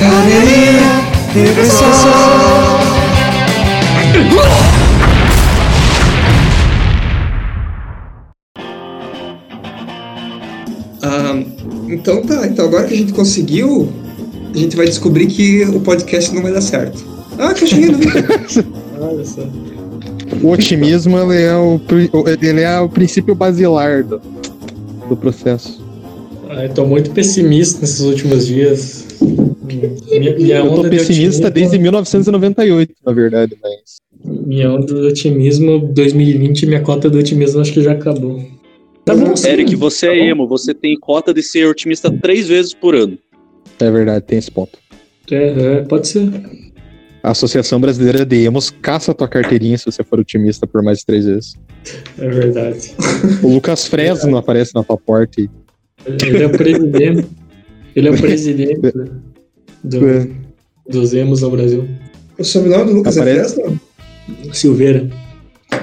Galeria. Ah, então tá, então agora que a gente conseguiu, a gente vai descobrir que o podcast não vai dar certo. Ah, cachorrinho do Victor. Olha só. O otimismo ele é o, ele é o princípio basilar do, do processo. Ah, eu tô muito pessimista nesses últimos dias. Minha, minha Eu tô onda de pessimista otimismo- desde 1998, na verdade, mas. Minha onda de otimismo 2020, minha cota de otimismo acho que já acabou. Tá bom, sim. Eric, você é emo, você tem cota de ser otimista três vezes por ano. É verdade, tem esse ponto. É, é, pode ser. A Associação Brasileira de Emos caça tua carteirinha se você for otimista por mais de três vezes. É verdade. O Lucas Fresno aparece na tua porta e. Ele é o presidente. Ele é o presidente do, É. dos emos no Brasil. O sobrenome do Lucas Aparece- é Fresno? Silveira.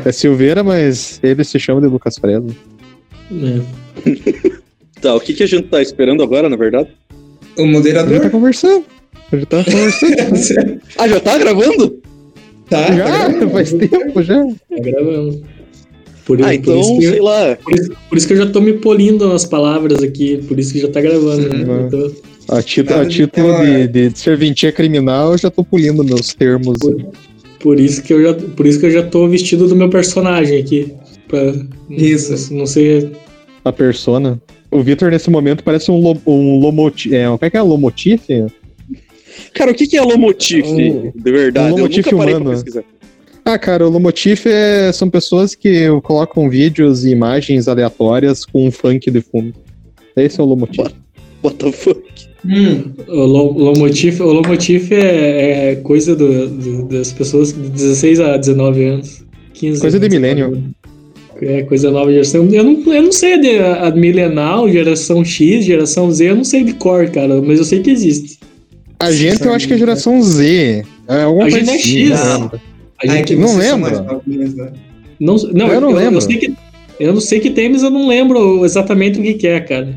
É Silveira, mas ele se chama de Lucas Fresno. É. Tá, o que, que a gente tá esperando agora, na verdade? O A gente tá moderador? conversando. A gente tá conversando. Ah, já tá gravando? tá, tá já, gravando. faz tempo já. Tá gravando. Por, Ah, por então, isso que, sei lá. por, isso, por isso que eu já tô me polindo as palavras aqui, por isso que já tá gravando. né? Uhum. Tô- A título, a de título tema- de, de serventia criminal, eu já tô pulindo meus termos. por isso que eu já, por isso que eu já tô vestido do meu personagem aqui. Pra, Isso. Não sei. A persona. O Vitor, nesse momento, parece um, lo, um lomotif. É, como é que é? Lomotif? Cara, o que, que é Lomotif, Um- de verdade? um Lomotif eu nunca parei humano. pra pesquisar. Ah, cara, o Lomotif é, são pessoas que colocam vídeos e imagens aleatórias com um funk de fundo. Esse é o Lomotif. What the fuck? Hum, O lo- Lomotif, o Lomotif é, é coisa do, do- das pessoas de 16 a 19 anos. 15 Coisa de 19 milênio. É, coisa nova geração. Eu não, eu não sei de a, a milenal, geração X, geração Z, eu não sei de cor, cara, mas eu sei que existe. A gente, eu acho que é geração Z. É alguma A coisa gente é assim, X. lembro. A gente não novinhos, né? não, não, Eu não lembro. Eu, sei que, eu não sei que tem, mas eu não lembro exatamente o que, que é, cara.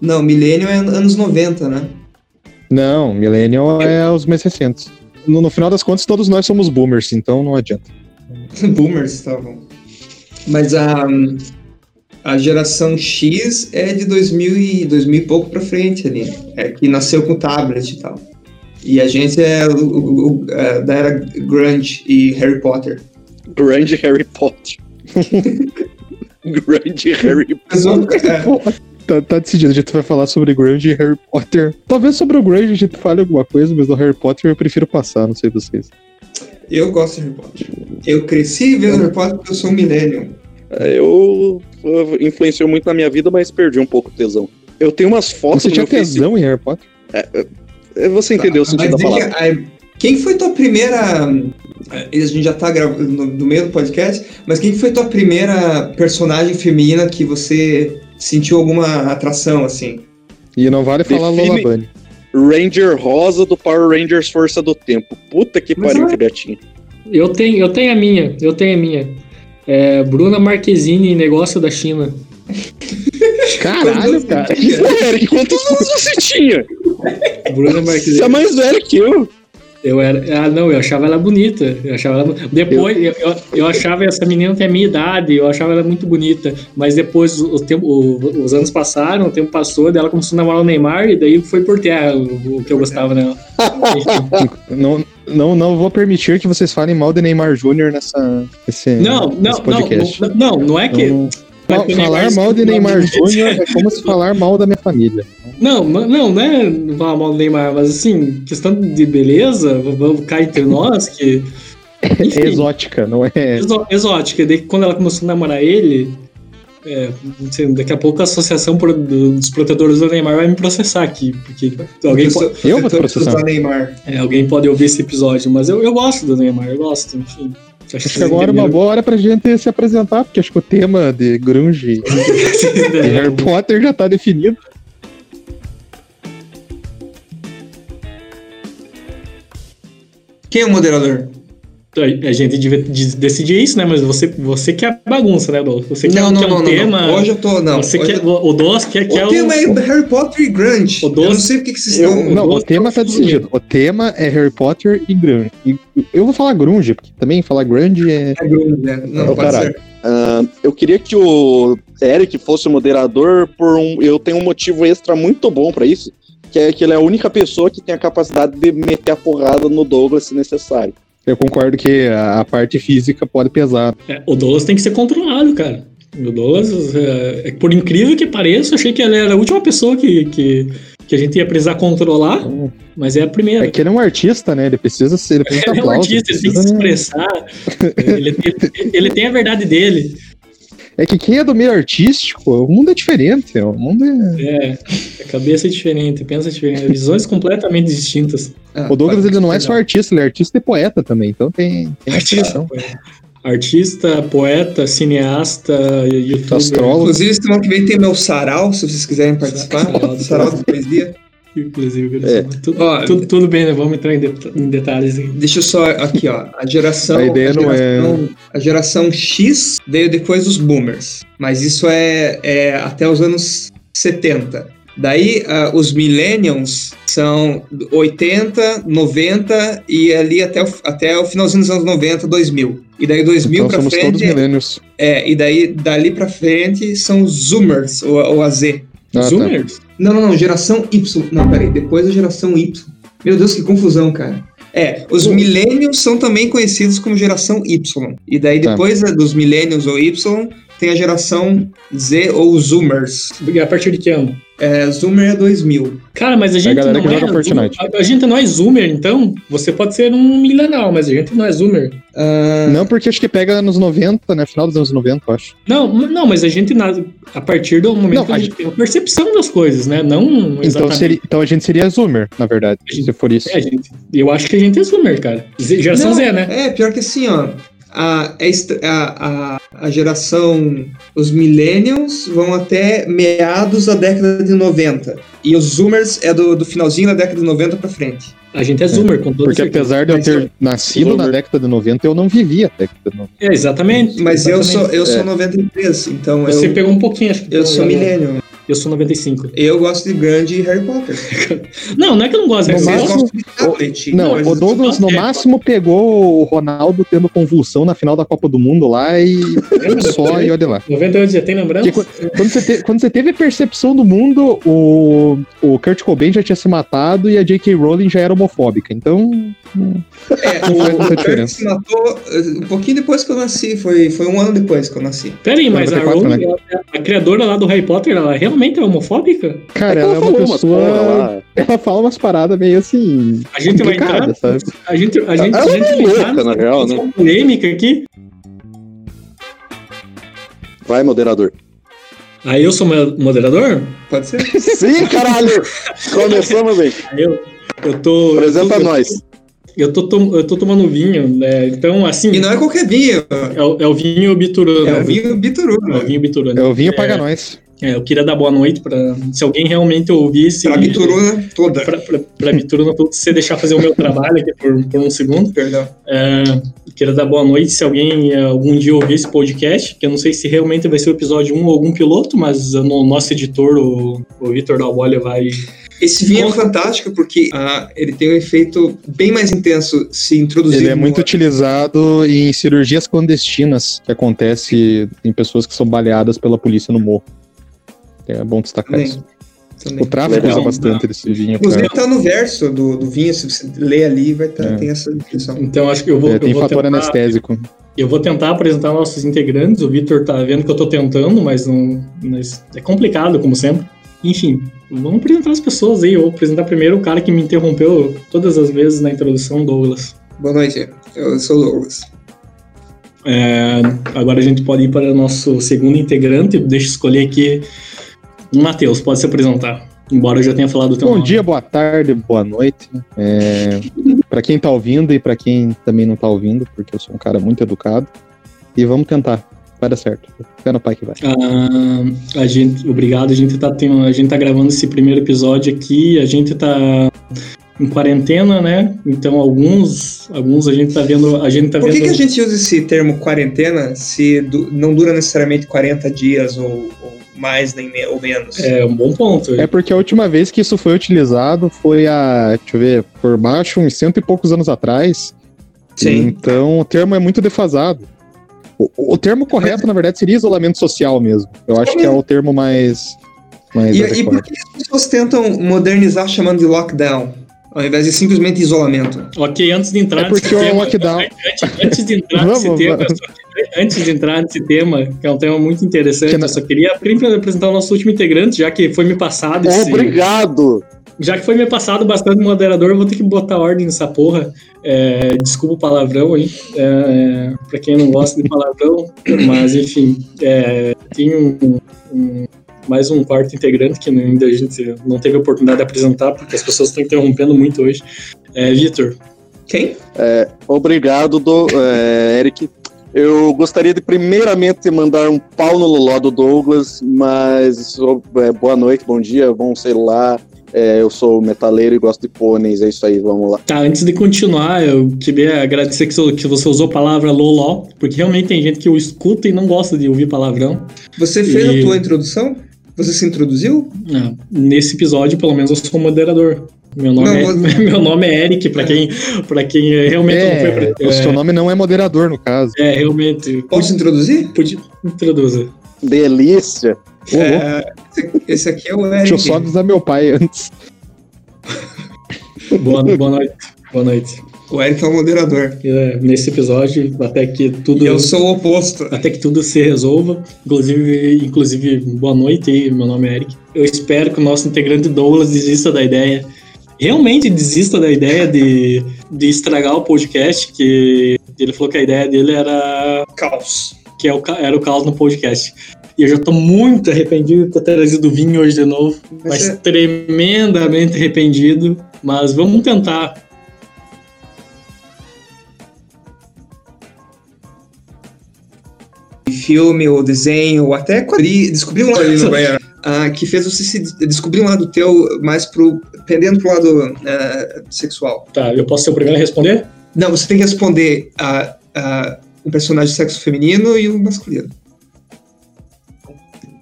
Não, Millennium é anos 90, né? Não, Millennial é os mais recentes. No, no final das contas, todos nós somos boomers, então não adianta. Boomers estavam. Mas a, a geração X é de 2000 e, 2000 e pouco pra frente ali. É que nasceu com tablet e tal. E a gente é o, o- o- é, da era Grunge e Harry Potter. Grande Harry Potter. Grande Harry é, Tá, tá decidido, a gente vai falar sobre Grunge e Harry Potter. Talvez sobre o Grunge a gente fale alguma coisa, mas do Harry Potter eu prefiro passar, não sei vocês. eu gosto de Harry Potter. Eu cresci vendo Harry Potter porque eu sou um Millennium. É, Eu, eu influenciou muito na minha vida, mas perdi um pouco o tesão. Eu tenho umas fotos Você tinha tesão em Harry Potter? É, Você entendeu o sentido da palavra? aí, quem foi tua primeira. A gente já tá gravando no, no meio do podcast, mas quem foi tua primeira personagem feminina que você sentiu alguma atração, assim? E não vale falar Define- Lola Bunny. Ranger Rosa do Power Rangers Força do Tempo. Puta que Mas pariu, é- que gatinho. Eu tenho, eu tenho a minha, eu tenho a minha. É, Bruna Marquezine, negócio da China. Caralho, cara. Ô, Eric, quantos anos você tinha? Bruna Você Marquezine. é mais velho que eu. Eu era. Ah, não, eu achava ela bonita. Eu achava ela, depois, eu, eu, eu achava essa menina tem a minha idade, eu achava ela muito bonita. Mas depois o, tempo, o- os anos passaram, o tempo passou, daí ela começou a namorar o Neymar, e daí foi por terra o, o que eu gostava dela. Não, não, não vou permitir que vocês falem mal de Neymar Jr. nessa, nesse, Não, não, nesse podcast. não, não, não é. Não- é que falar Neymar- mal de Neymar Jr. é como se falar mal da minha família. Não, não, não, não é falar mal do Neymar, mas assim, questão de beleza, vamos cá entre nós, que. É Enfim. exótica, não é. Exó- exótica. Daí quando ela começou a namorar ele, é, não sei, daqui a pouco a associação pro- do- dos protetores do Neymar vai me processar aqui, porque alguém, pode, Eu vou processar. Neymar. é, alguém pode ouvir esse episódio, mas eu, eu gosto do Neymar, eu gosto, enfim. Acho que agora é uma boa hora pra gente se apresentar, porque acho que o tema de grunge e Harry Potter já tá definido. Quem é o moderador? A gente devia de- decidir isso, né? Mas você, você quer a bagunça, né, Douglas? Você quer, Não, não, quer um não, não, tema. não. Hoje eu tô. Não. você quer, eu- o Douglas quer, quer O tema é Harry Potter e Grunge. O Eu doce- não sei porque que vocês Eu- estão. não, o gosto tema tá do decidido. O tema é Harry Potter e grunge. E eu vou falar grunge, porque também falar grunge é. É grunge, né? Não, Ô, pode caralho. ser. Ah, eu queria que o Eric fosse o moderador por um. Eu tenho um motivo extra muito bom pra isso. Que é que ele é a única pessoa que tem a capacidade de meter a porrada no Douglas se necessário. Eu concordo que a parte física pode pesar. É, o Douglas tem que ser controlado, cara. O Douglas, é, é, por incrível que pareça, achei que ele era a última pessoa que, que, que a gente ia precisar controlar, mas é a primeira. É que ele é um artista, né? Ele precisa ser. Ele precisa Ele é um artista, ele tem que se expressar. ele, ele- ele tem a verdade dele. É que quem é do meio artístico, o mundo é diferente. O mundo é... É, a cabeça é diferente, pensa diferente, visões completamente distintas. Ah, O Douglas ele não é só artista, ele é artista e poeta também. Então tem, tem Artista, artista, poeta, cineasta, youtuber. astrólogo. Inclusive, semana que vem tem meu sarau, se vocês quiserem participar. Sarau. sarau de poesia. Inclusive, É. tudo, Ó, tudo, tudo bem, né? Vamos entrar em, det- em detalhes aqui. Deixa eu só aqui, ó. A geração. A ideia não é- geração, A geração X veio depois dos boomers. Mas isso é, é até os anos 70. Daí ah, os millennials são 80, 90 e ali até o, até o finalzinho dos anos 90, 2000. E daí 2000 Então pra somos todos frente. milênios. É, e daí dali pra frente são os zoomers, ou, ou a Z. Ah, tá. Zoomers? Não, não, não, geração Y. Não, peraí, depois da geração Y. Meu Deus, que confusão, cara. É, os millennials são também conhecidos como geração Y. E daí, Tá. depois da- dos millennials ou Y, tem a geração Z ou Zoomers. A partir de que ano? É, Zoomer é 2000. Cara, mas a gente galera não é. joga Fortnite. A, a gente não é zoomer, então. Você pode ser um milenial, mas a gente não é zoomer. Ah, Não, porque acho que pega nos 90, né? Final dos anos 90, eu acho. Não, não, mas a gente, a partir do momento Não, que a a gente tem uma percepção das coisas, né? Não Então, seria, então a gente seria Zoomer, na verdade, A gente- se for isso. É, gente, eu acho que a gente é zoomer, cara. Geração Não, Z, né? É, pior que assim, ó. A, é a, a, a geração. Os millennials vão até meados da década de 90. E os zoomers é do, do finalzinho da década de 90 pra frente. A gente é zoomer, com toda Porque certeza. apesar de eu Mas ter nascido na Zoomer. década de 90, eu não vivi a década de 90. É, exatamente. Mas eu sou, exatamente. eu sou É. 93, então Você eu, pegou um pouquinho, acho que. eu sou millennial. Eu sou 95. Eu gosto de grande e Harry Potter. Não, não é que eu não gosto. No é máximo- gosto- de tablet. Não, mas o Douglas no máximo pegou o Ronaldo tendo convulsão na final da Copa do Mundo lá e só e olha lá. 98 já tem lembrança? Porque quando, quando você te- quando você teve a percepção do mundo, o, o Kurt Cobain já tinha se matado e a J.K. Rowling já era homofóbica. Então, É, Não faz o, muita o Kurt diferença. se matou eh, um pouquinho depois que eu nasci. Foi, foi um ano depois que eu nasci. Pera aí, mas a 94, Rowling, ela- a criadora lá do Harry Potter, ela realmente é homofóbica? cara, É que ela é uma pessoa. lá. Ela fala umas paradas meio assim. A gente vai entrar. sabe? A gente, a gente, Ela a gente é vai louca, entrar na real, né? polêmica aqui. Vai, moderador. Aí eu sou mo- moderador? Pode ser? Sim, caralho! Começamos bem. Aí eu, eu tô. Apresenta eu tô, nós. Eu tô, eu tô tomando vinho, né? Então, assim. E não é qualquer vinho. É o, é o vinho biturano. É o vinho É o vinho biturano. É o vinho paga nós. É, eu queria dar boa noite pra. Se alguém realmente ouvisse. Pra Bituruna toda. Pra, pra, pra Bituruna, pra você deixar fazer o meu trabalho aqui por, por um segundo. Perdão. É, queria dar boa noite se alguém é, algum dia ouvir esse podcast, que eu não sei se realmente vai ser o episódio 1 ou algum piloto, mas o no- nosso editor, o, o Vitor Dalbolha, vai. Esse vinho Bom. é fantástico porque ah, ele tem um efeito bem mais intenso se introduzir. Ele é no- muito utilizado em cirurgias clandestinas que acontece em pessoas que são baleadas pela polícia no morro. É bom destacar Também. isso. também. O tráfico Legal. usa bastante desse vinho. Inclusive Pra... tá no verso do, do vinho, se você ler ali, vai tá, É. tem essa descrição. Então acho que eu vou. É, tem eu vou fator tentar, anestésico. Eu vou tentar apresentar nossos integrantes. O Vitor tá vendo que eu tô tentando, mas não. Mas é complicado, como sempre. Enfim, vamos apresentar as pessoas aí. Eu vou apresentar primeiro o cara que me interrompeu todas as vezes na introdução, Douglas. Boa noite, eu sou o Douglas. É, agora a gente pode ir para o nosso segundo integrante. Deixa eu escolher aqui. Matheus, pode se apresentar. Embora eu já tenha falado o teu Bom nome. dia, boa tarde, boa noite. É... para quem tá ouvindo e para quem também não tá ouvindo, porque eu sou um cara muito educado. E vamos tentar. Vai dar certo. Fé no pai que vai. Ah, a gente, obrigado. A gente tá tendo, a gente tá gravando esse primeiro episódio aqui. A gente tá em quarentena, né? Então alguns, alguns a gente tá vendo, a gente tá Por que, vendo. que a gente usa esse termo quarentena se du- não dura necessariamente 40 dias ou, ou mais nem me- ou menos? É um bom ponto. É porque a última vez que isso foi utilizado foi a, deixa eu ver, por baixo, uns cento e poucos anos atrás. Sim. Então o termo é muito defasado. O, o termo correto, na verdade, seria isolamento social mesmo. Eu acho que é o termo mais, mais E, e por que as pessoas tentam modernizar chamando de lockdown, ao invés de simplesmente isolamento? Ok, antes de entrar É porque nesse o tema, lockdown- antes, antes de entrar nesse Vamos, tema, só antes de entrar nesse tema, que é um tema muito interessante, Que eu só queria primeiro apresentar o nosso último integrante, já que foi me passado esse, Obrigado! já que foi me passado bastante moderador, eu vou ter que botar ordem nessa porra. É, desculpa o palavrão aí, é, pra quem não gosta de palavrão, mas enfim, é, tem um, um- mais um quarto integrante que ainda a gente não teve a oportunidade de apresentar, porque as pessoas estão interrompendo muito hoje. É, Vitor, Quem? Obrigado, do, é, Eric. Eu gostaria de primeiramente mandar um pau no loló do Douglas, mas é, boa noite, bom dia, bom sei lá. É, eu sou metaleiro e gosto de pôneis, é isso aí, vamos lá. Tá, antes de continuar, eu queria agradecer que você, que você usou a palavra loló, porque realmente tem gente que o escuta e não gosta de ouvir palavrão. Você fez E- a tua introdução? Você se introduziu? Não, nesse episódio, pelo menos, eu sou moderador. Meu nome, Não, é, você- meu nome é Eric, pra quem, pra quem realmente não foi. É, pra- o seu nome não é moderador, no caso. É, realmente. Posso introduzir? Pude, introduza. Delícia! É, esse, aqui é o Deixa eu Eric. só avisar meu pai antes. Boa, boa noite. Boa noite. O Eric é o moderador. É, nesse episódio, até que tudo. E eu sou o oposto. até que tudo se resolva. Inclusive, inclusive, boa noite aí, meu nome é Eric. Eu espero que o nosso integrante Douglas desista da ideia. Realmente desista da ideia de, de estragar o podcast, que ele falou que a ideia dele era Caos. que é o, era o caos no podcast. E eu já tô muito arrependido de ter trazido vinho hoje de novo. Mas Mas é- tremendamente arrependido. Mas vamos tentar. Filme ou desenho, ou até quadrinho. Descobri um lado ah, que fez você se descobrir um lado teu mais pro. pendendo pro lado ah, sexual. Tá, eu posso ser o primeiro a responder? Não, você tem que responder a, a um personagem de sexo feminino e um masculino.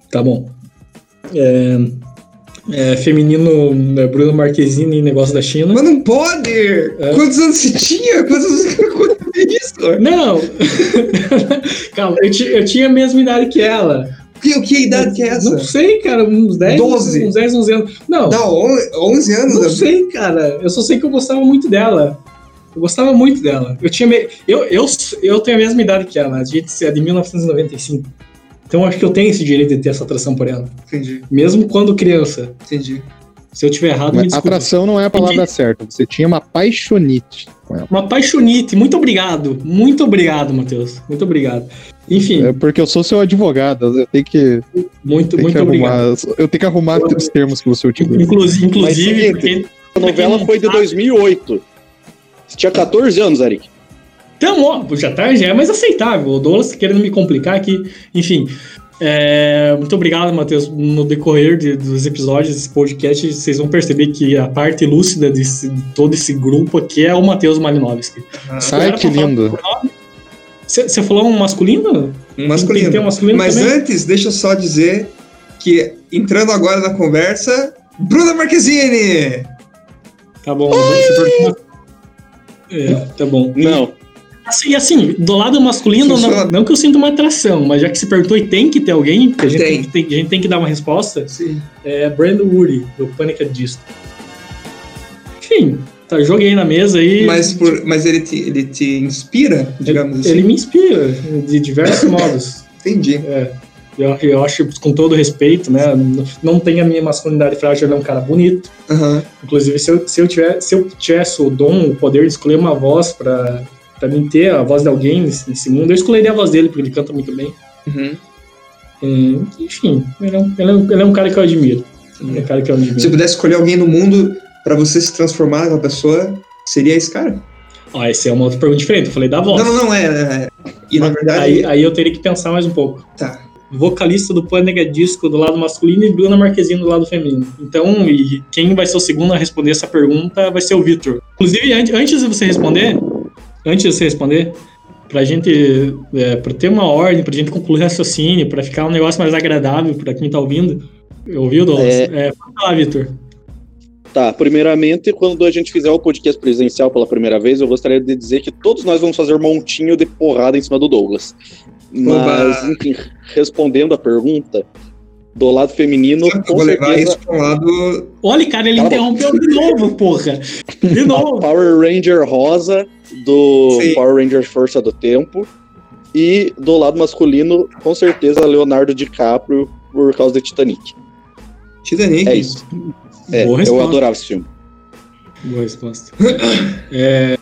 Tá bom. É, é, feminino é, Bruno Marquezine, negócio da China. Mas não pode! Quantos anos você tinha? Quantos isso? Não! Calma, eu, eu tinha a mesma idade que ela. Que, que idade que é essa? Não sei, cara, uns 10, Doze. uns 10, 11 anos. Não, Não, on- 11 anos. não né? sei, cara. Eu só sei que eu gostava muito dela. Eu gostava muito dela. Eu tinha me... eu, eu, eu tenho a mesma idade que ela. A gente é de 1995. Então eu acho que eu tenho esse direito de ter essa atração por ela. Entendi, Mesmo quando criança. entendi. Se eu tiver errado, me Mas desculpa. atração não é a palavra certa. Você tinha uma paixonite com ela. Uma paixonite. Muito obrigado. Muito obrigado, Matheus. Muito obrigado. Enfim, É porque eu sou seu advogado. Eu tenho que, muito, tenho muito que obrigado. arrumar. Eu tenho que arrumar os termos que você utiliza. Inclusive, inclusive seguinte, porque... A novela foi de 2008. Você tinha 14 anos, Eric. Então, ó, já, tá, já é mais aceitável. O Douglas tá querendo me complicar aqui. Enfim, é, muito obrigado, Matheus. No decorrer de- dos episódios desse podcast, vocês vão perceber que a parte lúcida desse- de todo esse grupo aqui é o Matheus Malinovski. Ah, Ai, que lindo. Você falou um masculino? um Tem masculino. ter um masculino Mas também? antes, deixa eu só dizer que, entrando agora na conversa, Bruna Marquezine! Tá bom. É, tá bom. Não. Assim, assim, do lado masculino, não, não que eu sinta uma atração, mas já que se perguntou e tem que ter alguém, porque a gente Tem. tem, que, tem- a gente tem que dar uma resposta, Sim. é Brandon Woody, do Panic! at Disco. Enfim, tá, joguei na mesa aí. Mas, por, mas ele, te, ele te inspira, digamos assim? Ele me inspira de diversos modos. Entendi. É, eu, eu acho, com todo respeito, né? n- Não tem a minha masculinidade frágil, ele é um cara bonito. Aham. Inclusive, se eu, se eu, tiver, se eu tivesse o dom, o poder de escolher uma voz pra, pra mim ter a voz de alguém nesse, nesse mundo, eu escolheria a voz dele, porque ele canta muito bem. Uhum. Hum, enfim, ele é, um, ele, é um, ele é um cara que eu admiro. É um cara que eu admiro. Se você pudesse escolher alguém no mundo pra você se transformar naquela pessoa, seria esse cara? Ó, essa é uma outra pergunta diferente. Eu falei da voz. Não, não, não, é. é. E na verdade. Aí, aí eu teria que pensar mais um pouco. Tá. vocalista do Pânica Disco do lado masculino e Bruna Marquezine do lado feminino. Então, e quem vai ser o segundo a responder essa pergunta vai ser o Vitor. Inclusive, an- antes de você responder, antes de você responder, pra gente, é, pra ter uma ordem, pra gente concluir o raciocínio, pra ficar um negócio mais agradável pra quem tá ouvindo, ouviu, Douglas? É. É, falar, Vitor. Tá, primeiramente, quando a gente fizer o podcast presencial pela primeira vez, eu gostaria de dizer que todos nós vamos fazer montinho de porrada em cima do Douglas. Mas, Oba. enfim, respondendo a pergunta, do lado feminino, Eu com vou levar certeza, isso pra um lado. Olha, cara, ele Cala a interrompeu de novo, porra. De a novo. Power Ranger rosa do Sim. Power Ranger Força do Tempo. E do lado masculino, com certeza, Leonardo DiCaprio por causa de Titanic. Titanic. É isso. É, Boa eu adorava esse filme. Boa resposta. É,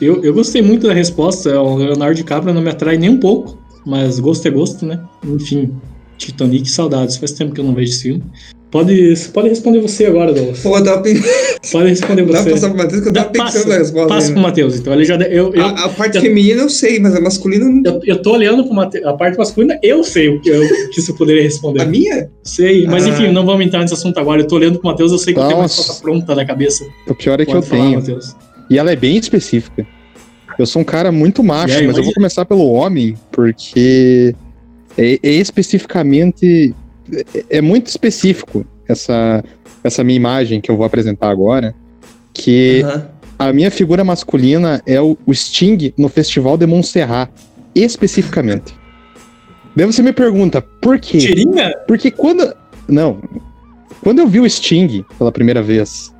eu, eu gostei muito da resposta. O Leonardo DiCaprio não me atrai nem um pouco, mas gosto é gosto, né? Enfim, Titanic, saudades. Faz tempo que eu não vejo esse filme. Pode, pode responder você agora, Douglas. Pô, dá pra, Pode responder dá pra você. passar pro Matheus que eu tava pensando passa, na resposta. Passa pro ainda. Matheus, então. Ele já, eu, eu, a, a parte eu- feminina eu sei, mas a masculina não. eu, eu tô olhando pro Matheus. A parte masculina, eu sei o que, eu, que você poderia responder. A minha? Sei, mas Ah. enfim, não vamos entrar nesse assunto agora. Eu tô olhando pro Matheus, eu sei que eu tenho uma Nossa. resposta pronta na cabeça. O pior é que Pode eu falar, tenho. Matheus. E ela é bem específica. Eu sou um cara muito macho, aí, mas eu mas- vou começar pelo homem, porque é, é especificamente. É, é muito específico essa, essa minha imagem que eu vou apresentar agora. Que Aham. a minha figura masculina é o, o Sting no Festival de Montserrat, especificamente. Daí você me pergunta, por quê? Tirinha? Porque quando. Não. Quando eu vi o Sting pela primeira vez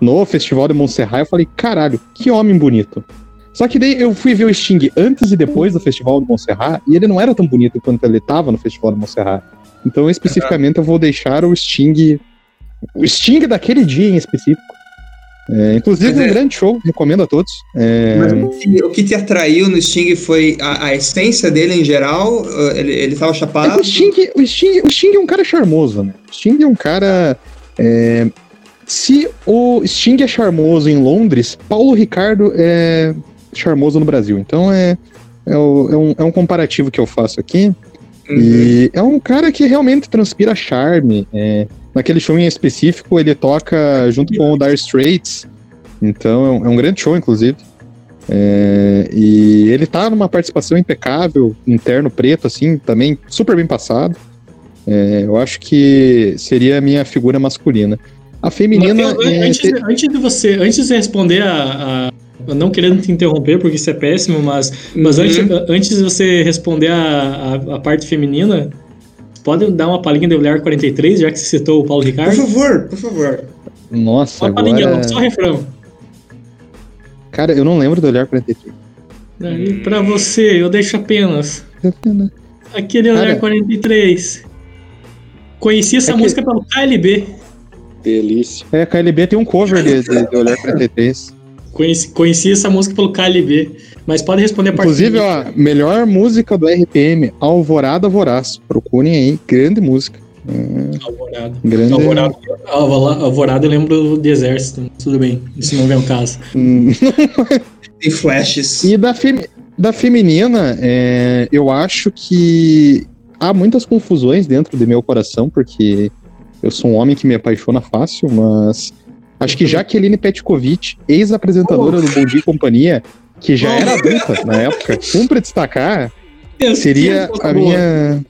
no Festival de Montserrat, eu falei, caralho, que homem bonito. Só que daí eu fui ver o Sting antes e depois do Festival de Montserrat, e ele não era tão bonito quanto ele tava no Festival de Montserrat. Então, especificamente, eu vou deixar o Sting. O Sting daquele dia em específico. É, inclusive, é- um grande show, recomendo a todos. É, Mas o que, o que te atraiu no Sting foi a, a essência dele em geral? Uh, Ele, ele tava É chapado? o Sting, o, Sting, o Sting é um cara charmoso, né? O Sting é um cara. é, se o Sting é charmoso em Londres, Paulo Ricardo é charmoso no Brasil. Então é, é, o- é um, é um comparativo que eu faço aqui. Uhum. E é um cara que realmente transpira charme. é, naquele show em específico, ele toca junto com o Dire Straits. Então é um, é um grande show, inclusive. É, e ele tá numa participação impecável, interno preto, assim, também super bem passado. É, eu acho que seria a minha figura masculina. A feminina. Mateus, é, antes, te- antes de você, antes de responder a, a- não querendo te interromper porque isso é péssimo, mas, mas Uhum. antes, antes de você responder a, a, a parte feminina, pode dar uma palhinha de Olhar 43, já que você citou o Paulo Por Ricardo? favor, por favor. Nossa, Uma agora. não, só refrão. Cara, eu não lembro do olhar 43. Daí, pra você, eu deixo apenas aquele Olhar Cara. 43. Conheci essa É que- música pelo KLB. Delícia. É, a KLB tem um cover de, de, de olhar 43. Conheci, conheci essa música pelo KLB. Mas pode responder a parte Inclusive, ó, melhor música do RPM, Alvorada Voraz. Procurem aí, grande música. Alvorada. Grande. Alvorada, Alvorada, eu lembro de exército, tudo bem, isso não vem ao caso. Hum, Tem flashes. E da, femi- da feminina, é, eu acho que há muitas confusões dentro do meu coração, porque eu sou um homem que me apaixona fácil, mas acho que Jaqueline Petkovic, ex-apresentadora do Bom Dia e Companhia, que já era adulta na época, cumpre destacar, seria a minha.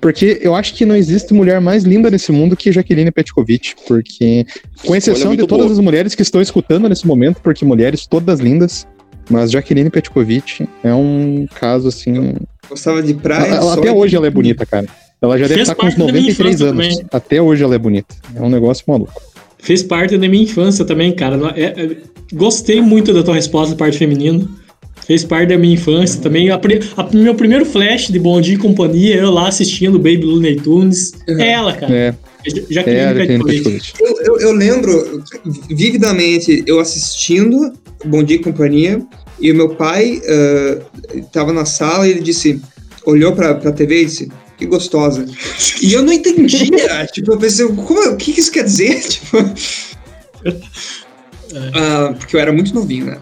Porque eu acho que não existe mulher mais linda nesse mundo que Jaqueline Petkovic, porque, com exceção de todas boa. as mulheres que estão escutando nesse momento, porque mulheres todas lindas, mas Jaqueline Petkovic é um caso assim. Gostava de praia. ela- sol até hoje ela é bonita, cara. Ela já deve Fez estar com uns parte da minha 93 infância anos. também. Até hoje ela é bonita. É um negócio maluco. Fez parte da minha infância também, cara. É- é- gostei muito da tua resposta, parte feminina. Fez parte da minha infância também. A, a- meu primeiro flash de Bom Dia e Companhia, eu lá assistindo Baby Looney Tunes. Uhum. É ela, cara. É, Já que é a. Eu, eu, eu lembro vividamente eu assistindo Bom Dia e Companhia e o meu pai estava na sala e ele disse, olhou pra, pra TV e disse, que gostosa. E eu não entendia, tipo, eu pensei, como, o que que isso quer dizer? Tipo, ah, porque eu era muito novinho, né?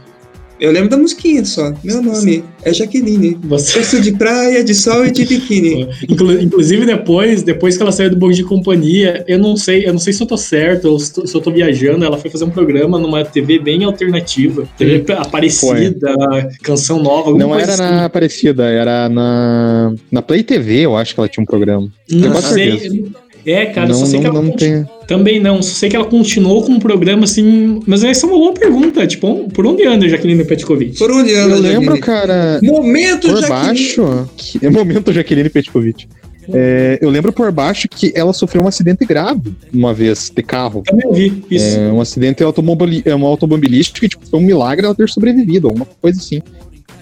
Eu lembro da musiquinha só. Meu nome é Jaqueline. Você... Gosto de praia, de sol e de biquíni. Inclu- Inclusive, depois, depois que ela saiu do Bom de Companhia, eu não sei, eu não sei se eu tô certo ou se, eu tô viajando. Ela foi fazer um programa numa TV bem alternativa. TV Aparecida, canção nova, alguma Não coisa era assim. na Aparecida, era na, na Play TV, eu acho que ela tinha um programa. Não sei. É, cara, não, só sei que não, ela não conti- tem. Também não, só sei que ela continuou com um programa assim. Mas essa é uma boa pergunta. Tipo, por onde anda Jaqueline Petkovic? Por onde anda, Eu lembro, cara, Momento, por Jaqueline. baixo. Que, é momento Jaqueline Petkovic. É, eu lembro por baixo que ela sofreu um acidente grave uma vez de carro. Também ouvi isso. É, um acidente automobili é um automobilístico que tipo, foi um milagre ela ter sobrevivido, alguma coisa assim.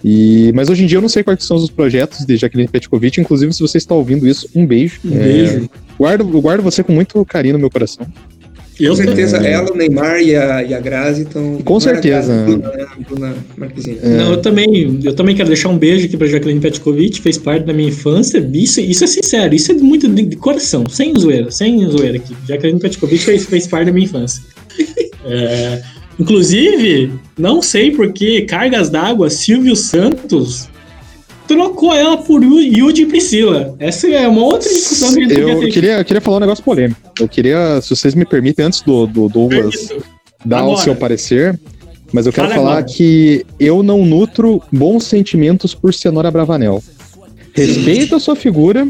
E, mas hoje em dia eu não sei quais são os projetos de Jaqueline Petkovic. Inclusive, se você está ouvindo isso, um beijo. Um É, beijo. guardo, eu guardo você com muito carinho no meu coração. Eu Com certeza, É. ela, o Neymar e a, e a Grazi estão. Com certeza. A Bruna, né? Bruna Marquezine. É. Não, eu também, eu também quero deixar um beijo aqui pra Jacqueline Petkovic, fez parte da minha infância. Isso, isso é sincero, isso é muito de, de coração, sem zoeira, sem zoeira aqui. Jacqueline Petkovic fez, fez parte da minha infância. É, inclusive, não sei porque Cargas d'Água, Silvio Santos trocou ela por Yu- Yudi e Priscila. Essa é uma outra discussão que a gente Eu ter. queria, eu queria falar um negócio polêmico. Eu queria, se vocês me permitem, antes do, do Douglas Permito. dar o Agora. seu parecer, mas eu quero Fala falar agora. que eu não nutro bons sentimentos por Cenoura Bravanel. Respeito a sua figura.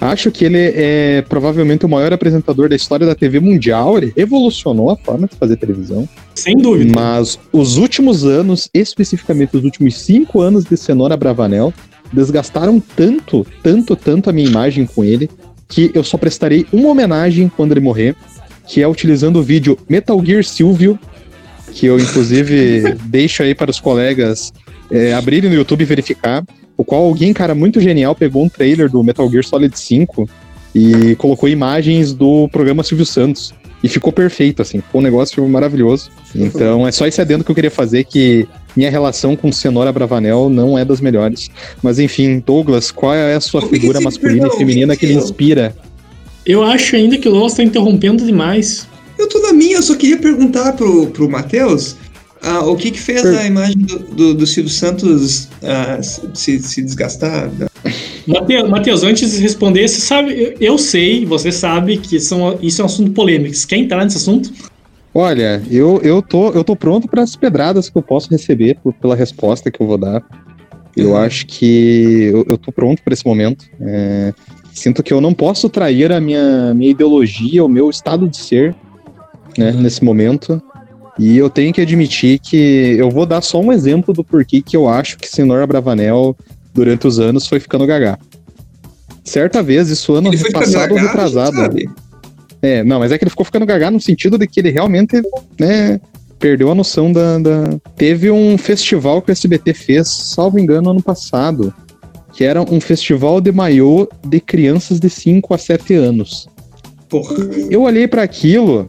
Acho que ele é provavelmente o maior apresentador da história da TV mundial. Ele revolucionou a forma de fazer televisão. Sem dúvida. Mas os últimos anos, especificamente os últimos cinco anos de Cenoura Bravanel, desgastaram tanto, tanto, tanto a minha imagem com ele, que eu só prestarei uma homenagem quando ele morrer, que é utilizando o vídeo Metal Gear Silvio, que eu inclusive deixo aí para os colegas é, abrirem no YouTube e verificar, o qual alguém, cara, muito genial, pegou um trailer do Metal Gear Solid 5 e colocou imagens do programa Silvio Santos. E ficou perfeito, assim, ficou um negócio maravilhoso. Então é só esse adendo que eu queria fazer, que minha relação com Cenoura Bravanel não é das melhores. Mas enfim, Douglas, qual é a sua figura masculina e feminina que lhe inspira? Eu acho ainda que o Lolas tá interrompendo demais. Eu tô na minha, eu só queria perguntar pro, pro Matheus ah, o que que fez a imagem do, do, do Silvio Santos ah, se, se desgastar. Mateus, Mateus, antes de responder, você sabe, eu, sei, você sabe que são, isso é um assunto polêmico. Você quer entrar nesse assunto? Olha, eu, eu, tô, eu tô pronto para as pedradas que eu posso receber por- pela resposta que eu vou dar. Eu Uhum. acho que eu, eu tô pronto para esse momento. É, sinto que eu não posso trair a minha, minha ideologia, o meu estado de ser, né, nesse momento. E eu tenho que admitir que eu vou dar só um exemplo do porquê que eu acho que Senhor Bravanel, durante os anos, foi ficando gaga. Certa vez, isso ano passado ou retrasado. É, não, mas é que ele ficou ficando gaga no sentido de que ele realmente, né, perdeu a noção da, da- Teve um festival que o SBT fez, salvo engano, ano passado, que era um festival de maiô de crianças de 5 a 7 anos. Porra. Eu olhei pra aquilo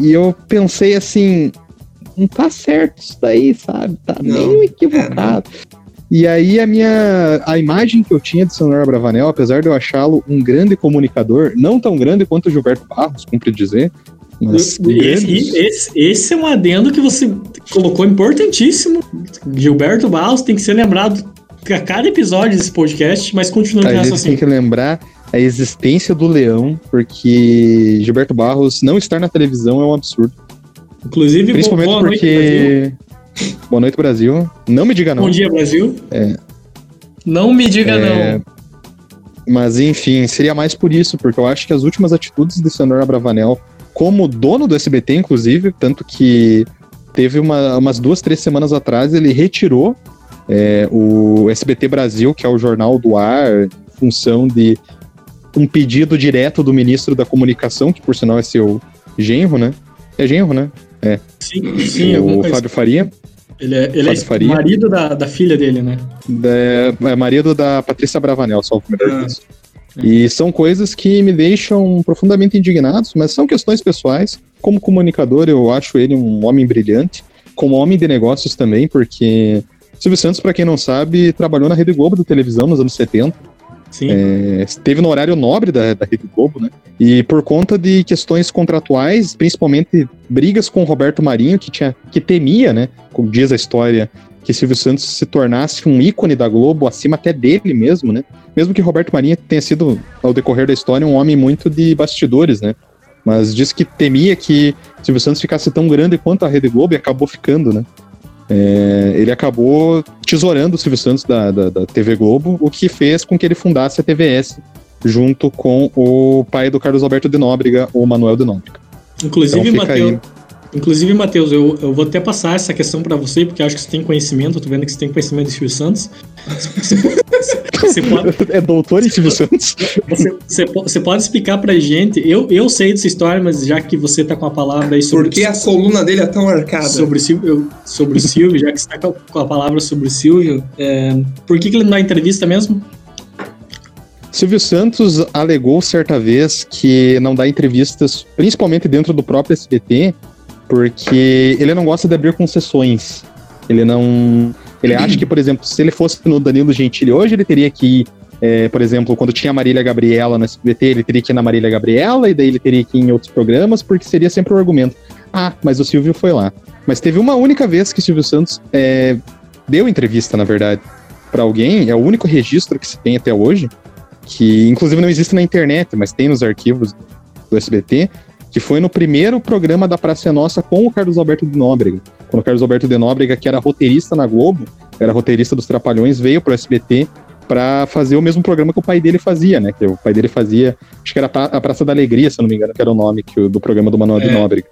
e eu pensei assim, não tá certo isso daí, sabe? Tá Não, meio equivocado. E aí a minha a imagem que eu tinha de Sonora Bravanel, apesar de eu achá-lo um grande comunicador, não tão grande quanto o Gilberto Barros, cumpre dizer, mas Esse, esse- esse é um adendo que você colocou importantíssimo. Gilberto Barros tem que ser lembrado a cada episódio desse podcast, mas continua A com gente essa tem assim. que lembrar a existência do leão, porque Gilberto Barros não estar na televisão é um absurdo. Inclusive, Principalmente boa noite, Brasil. porque. Boa noite, Brasil. Não me diga não. Bom dia, Brasil. É. Não me diga É, não. Mas enfim, seria mais por isso, porque eu acho que as últimas atitudes de Sandor Bravanel, como dono do SBT, inclusive, tanto que teve uma- umas duas, três semanas atrás, ele retirou é, o SBT Brasil, que é o jornal do ar, em função de um pedido direto do ministro da Comunicação, que por sinal é seu genro, né? É genro, né? Sim, sim, alguma o. Fábio Faria. Ele é, ele é Faria. marido da, da filha dele, né? Da, é marido da Patrícia Bravanel, só o melhor Ah. E são coisas que me deixam profundamente indignados, mas são questões pessoais. Como comunicador, eu acho ele um homem brilhante. Como homem de negócios também, porque Silvio Santos, para quem não sabe, trabalhou na Rede Globo da televisão nos anos 70. Sim. É, esteve no horário nobre da, da Rede Globo, né? E por conta de questões contratuais, principalmente brigas com Roberto Marinho, que, tinha, que temia, né? Como diz a história, que Silvio Santos se tornasse um ícone da Globo, acima até dele mesmo, né? Mesmo que Roberto Marinho tenha sido, ao decorrer da história, um homem muito de bastidores, né? Mas disse que temia que Silvio Santos ficasse tão grande quanto a Rede Globo e acabou ficando, né? É, ele acabou tesourando o Silvio Santos da, da, da, TV Globo, o que fez com que ele fundasse a TVS junto com o pai do Carlos Alberto de Nóbrega, o Manuel de Nóbrega. Inclusive, então, Matheus, Inclusive, Matheus, eu, eu vou até passar essa questão para você, porque acho que você tem conhecimento, eu tô vendo que você tem conhecimento de Silvio Santos. Você, pode, é doutor em Silvio Santos? Você, você, você, pode explicar pra gente, eu, eu sei dessa história, mas já que você tá com a palavra aí sobre... Por que a coluna dele é tão arcada? Sobre, Silvio, sobre o Silvio, já que você tá com a palavra sobre o Silvio, é, por que, que ele não dá entrevista mesmo? Silvio Santos alegou certa vez que não dá entrevistas, principalmente dentro do próprio SBT, porque ele não gosta de abrir concessões. Ele não. Ele acha que, por exemplo, se ele fosse no Danilo Gentili hoje, ele teria que ir, é, por exemplo, quando tinha a Marília Gabriela no SBT, ele teria que ir na Marília Gabriela, e daí ele teria que ir em outros programas, porque seria sempre o argumento. Ah, mas o Silvio foi lá. Mas teve uma única vez que o Silvio Santos é, deu entrevista, na verdade, para alguém, é o único registro que se tem até hoje, que inclusive não existe na internet, mas tem nos arquivos do SBT, que foi no primeiro programa da Praça Nossa com o Carlos Alberto de Nóbrega. Quando o Carlos Alberto de Nóbrega, que era roteirista na Globo, era roteirista dos Trapalhões, veio pro SBT para fazer o mesmo programa que o pai dele fazia, né? Que o pai dele fazia, acho que era a Praça da Alegria, se não me engano, que era o nome que, do programa do Manuel é, de Nóbrega.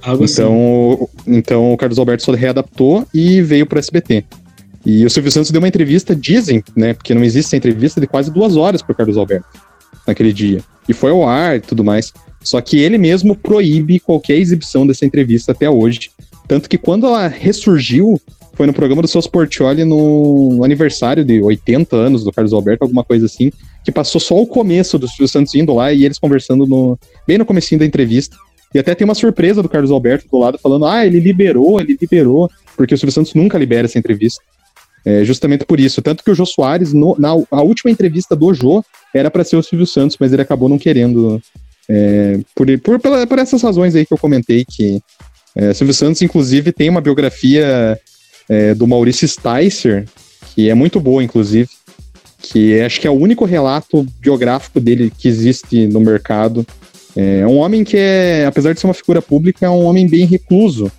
Algo então, assim. então o Carlos Alberto só readaptou e veio pro SBT. E o Silvio Santos deu uma entrevista, dizem, né? Porque não existe essa entrevista de quase duas horas pro Carlos Alberto naquele dia. E foi ao ar e tudo mais. Só que ele mesmo proíbe qualquer exibição dessa entrevista até hoje. Tanto que quando ela ressurgiu, foi no programa do Celso Portioli no aniversário de 80 anos do Carlos Alberto, alguma coisa assim, que passou só o começo do Silvio Santos indo lá e eles conversando no, bem no comecinho da entrevista. E até tem uma surpresa do Carlos Alberto do lado falando: "Ah, ele liberou, ele liberou", porque o Silvio Santos nunca libera essa entrevista. É justamente por isso, tanto que o Jô Soares no, na a última entrevista do Jô era para ser o Silvio Santos, mas ele acabou não querendo é, por, por, por essas razões aí que eu comentei, que é, Silvio Santos, inclusive, tem uma biografia é, do Maurício Sticer, que é muito boa, inclusive, que acho que é o único relato biográfico dele que existe no mercado. É um homem que é, apesar de ser uma figura pública, é um homem bem recluso.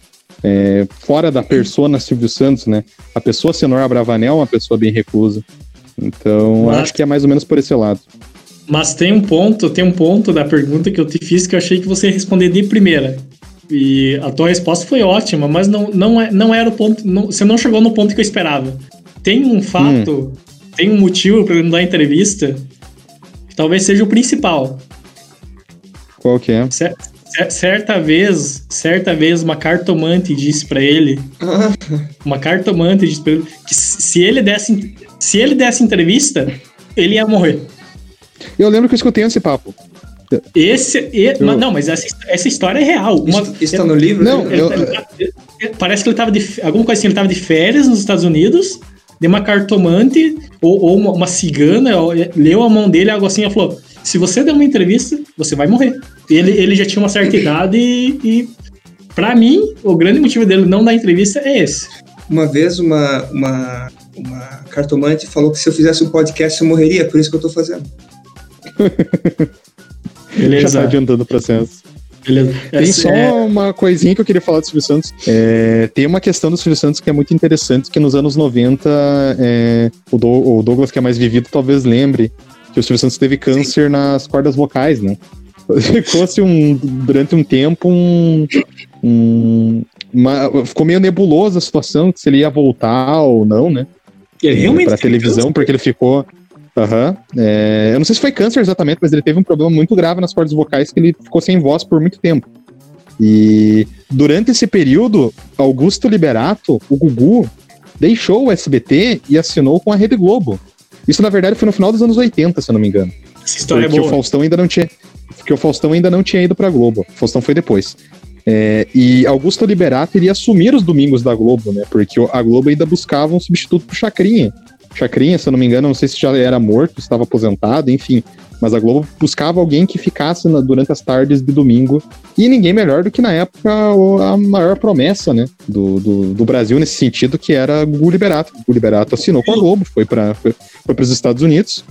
É, fora da persona Silvio Santos, né? A pessoa Senhor Bravanel é uma pessoa bem reclusa. Então, Mas... acho que é mais ou menos por esse lado. Mas tem um ponto, tem um ponto da pergunta que eu te fiz que eu achei que você ia responder de primeira. E a tua resposta foi ótima, mas não, não, é, não era o ponto. Não, você não chegou no ponto que eu esperava. Tem um fato, hum. tem um motivo para ele não dar entrevista, que talvez seja o principal. Qual que é? Certa vez, certa vez, uma cartomante disse para ele, uma cartomante disse para ele que se ele desse, se ele desse entrevista, ele ia morrer. Eu lembro que eu escutei esse papo. Esse. E, eu... mas, não, mas essa, essa história é real. Uma, isso, isso tá no livro? Não, ele, eu, ele, parece que ele tava de. Alguma coisa assim, ele tava de férias nos Estados Unidos, de uma cartomante ou, ou uma, uma, cigana, leu a mão dele, algo assim, e falou: se você der uma entrevista, você vai morrer. Ele, ele já tinha uma certa idade e, e para mim, o grande motivo dele não dar entrevista é esse. Uma vez, uma, uma, uma cartomante falou que se eu fizesse um podcast eu morreria, por isso que eu tô fazendo. Beleza. Já tá adiantando o processo. Beleza. Tem só é... uma coisinha que eu queria falar do Silvio Santos. É, tem uma questão do Silvio Santos que é muito interessante, que nos anos 90, é, o, do, o, Douglas, que é mais vivido, talvez lembre que o Silvio Santos teve câncer Sim. nas cordas vocais, né? Ficou-se um, durante um tempo um, um uma, ficou meio nebulosa a situação, se ele ia voltar ou não, né? Ele realmente pra televisão, câncer? porque ele ficou. Uhum. É, eu não sei se foi câncer exatamente, mas ele teve um problema muito grave nas cordas vocais que ele ficou sem voz por muito tempo. E durante esse período, Augusto Liberato, o Gugu, deixou o SBT e assinou com a Rede Globo. Isso, na verdade, foi no final dos anos 80, se eu não me engano. Essa história porque é boa. o Faustão ainda não tinha. Porque o Faustão ainda não tinha ido pra Globo. O Faustão foi depois. É, e Augusto Liberato iria assumir os domingos da Globo, né? Porque a Globo ainda buscava um substituto pro Chacrinha Chacrinha, se eu não me engano, não sei se já era morto, estava aposentado, enfim. Mas a Globo buscava alguém que ficasse na- durante as tardes de domingo. E ninguém melhor do que na época a maior promessa, né? Do, do, do Brasil nesse sentido, que era Gugu Liberato. Gugu Liberato assinou com a Globo, foi para foi, foi os Estados Unidos.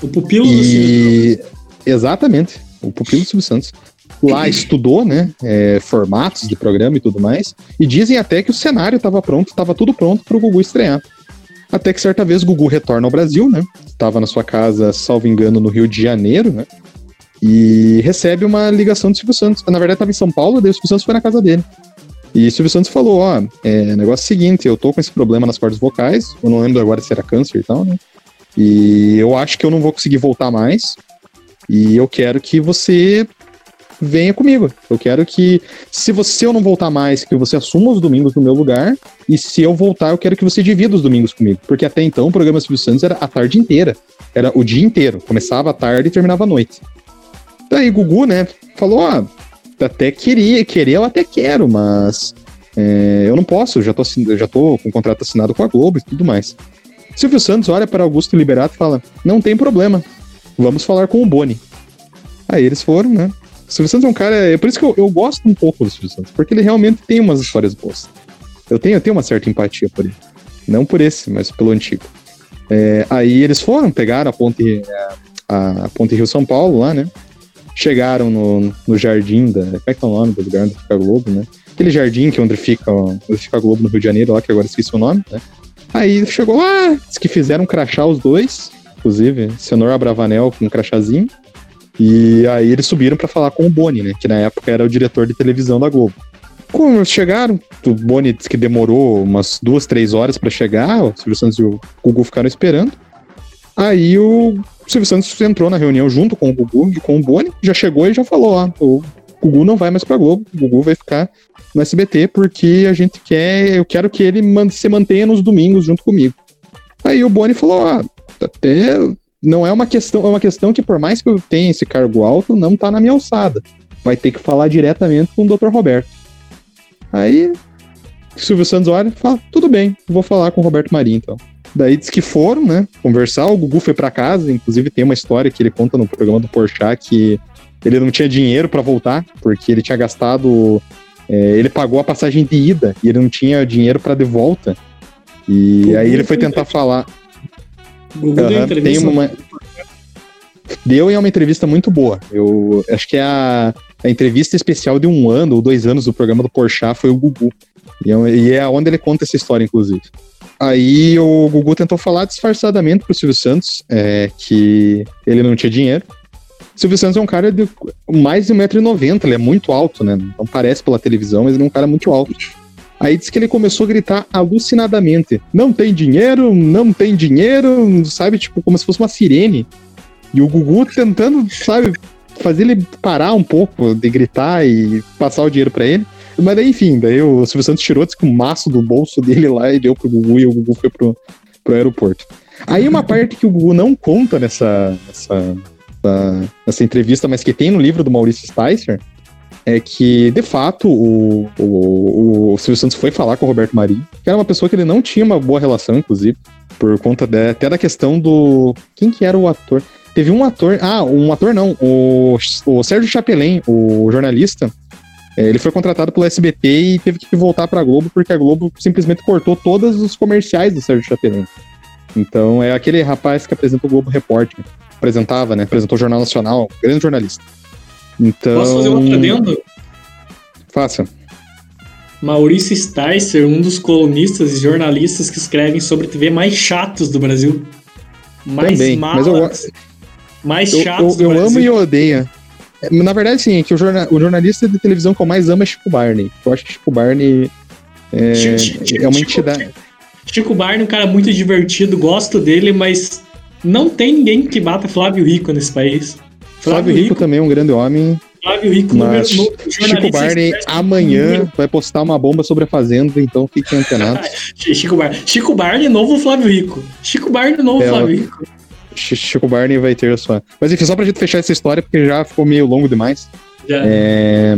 O pupilo do Silvio. E exatamente, o pupilo do Silvio Santos. Lá estudou, né? é, formatos de programa e tudo mais. E dizem até que o cenário estava pronto, estava tudo pronto para o Gugu estrear. Até que certa vez Gugu retorna ao Brasil, né? Estava na sua casa, salvo engano, no Rio de Janeiro, né? E recebe uma ligação do Silvio Santos. Na verdade, estava em São Paulo, daí o Silvio Santos foi na casa dele. E o Silvio Santos falou: Ó, é, negócio seguinte, eu tô com esse problema nas cordas vocais, eu não lembro agora se era câncer e tal, né? E eu acho que eu não vou conseguir voltar mais. E eu quero que você venha comigo. Eu quero que, se você eu não voltar mais, que você assuma os domingos no meu lugar. E se eu voltar, eu quero que você divida os domingos comigo. Porque até então o programa Silvio Santos era a tarde inteira. Era o dia inteiro. Começava à tarde e terminava à noite. Daí Gugu, né, falou: Ó, até queria, querer eu até quero, mas é, eu não posso, eu já tô, eu já tô com o contrato assinado com a Globo e tudo mais. Silvio Santos olha para Augusto Liberato e fala: Não tem problema, vamos falar com o Boni. Aí eles foram, né? O Silvio Santos é um cara. É por isso que eu, eu gosto um pouco do Silvio Santos, porque ele realmente tem umas histórias boas. Eu tenho, eu tenho uma certa empatia por ele. Não por esse, mas pelo antigo. É, aí eles foram, pegaram a ponte, a, a ponte Rio-São Paulo lá, né? Chegaram no, no jardim da. Como é que é o nome do lugar onde fica a Globo, né? Aquele jardim que é onde fica, onde fica a Globo no Rio de Janeiro, lá, que agora esqueci o nome, né? Aí chegou lá, disse que fizeram crachá os dois, inclusive, Senhor Abravanel com um crachazinho. E aí eles subiram pra falar com o Boni, né? Que na época era o diretor de televisão da Globo. Quando eles chegaram, o Boni disse que demorou umas duas, três horas pra chegar, o Silvio Santos e o Gugu ficaram esperando. Aí o Silvio Santos entrou na reunião junto com o Gugu e com o Boni, já chegou e já falou: ó, o Gugu não vai mais pra Globo, o Gugu vai ficar no SBT porque a gente quer, eu quero que ele se mantenha nos domingos junto comigo. Aí o Boni falou: ah, até não é uma questão, é uma questão que por mais que eu tenha esse cargo alto, não tá na minha alçada. Vai ter que falar diretamente com o Dr. Roberto. Aí o Silvio Santos olha e fala: tudo bem, vou falar com o Roberto Marinho então. Daí diz que foram, né, conversar. O Gugu foi pra casa, inclusive tem uma história que ele conta no programa do Porchat que ele não tinha dinheiro pra voltar, porque ele tinha gastado. é, ele pagou a passagem de ida e ele não tinha dinheiro pra de volta. E aí ele foi foi- tentar falar. Gugu deu Aham, entrevista. uma... Deu e é uma entrevista muito boa. Eu acho que é a, a entrevista especial de um ano ou dois anos do programa do Porchat foi o Gugu. E é, e é onde ele conta essa história, inclusive. Aí o Gugu tentou falar disfarçadamente pro Silvio Santos é, que ele não tinha dinheiro. O Silvio Santos é um cara de mais de 1,90m, ele é muito alto, né? Não parece pela televisão, mas ele é um cara muito alto. Aí disse que ele começou a gritar alucinadamente: Não tem dinheiro, não tem dinheiro, sabe? Tipo, como se fosse uma sirene. E o Gugu tentando, sabe, fazer ele parar um pouco de gritar e passar o dinheiro pra ele. Mas daí, enfim, daí o Silvio Santos tirou disse um maço do bolso dele lá e deu pro Gugu e o Gugu foi pro, pro aeroporto. Aí uma parte que o Gugu não conta nessa, nessa, nessa, nessa entrevista, mas que tem no livro do Maurício Sticer, é que, de fato, o, o, o Silvio Santos foi falar com o Roberto Marinho, que era uma pessoa que ele não tinha uma boa relação, inclusive, por conta de- até da questão do. Quem que era o ator? Teve um ator. Ah, um ator não. O, o Sérgio Chapelin, o jornalista, é, ele foi contratado pelo SBT e teve que voltar pra Globo porque a Globo simplesmente cortou todos os comerciais do Sérgio Chapelin. Então é aquele rapaz que apresenta o Globo Repórter. Apresentava, né? Apresentou o Jornal Nacional, grande jornalista. Então. Posso fazer um outro adendo? Faça. Maurício Sticer, um dos colunistas e jornalistas que escrevem sobre TV mais chatos do Brasil. Mais Também, mas eu malas, mais Eu, chatos eu, eu do amo e eu odeio. É, Na verdade, sim, é que o, jorna- o jornalista de televisão que eu mais amo é Chico Barney. Eu acho que Chico Barney é, Chico- Chico- é uma entidade. Chico Barney é um cara muito divertido, gosto dele, mas não tem ninguém que bata Flávio Rico nesse país. Flávio Rico também é um grande homem, Flávio Rico mas número- no- Chico Barney amanhã número- vai postar uma bomba sobre a Fazenda, então fiquem antenados. Chico Barney. Chico Barney novo Flávio Rico. Chico Barney novo É, Flávio Rico. Ch- Chico Barney vai ter a sua. Mas enfim, só pra gente fechar essa história, porque já ficou meio longo demais. Já. É,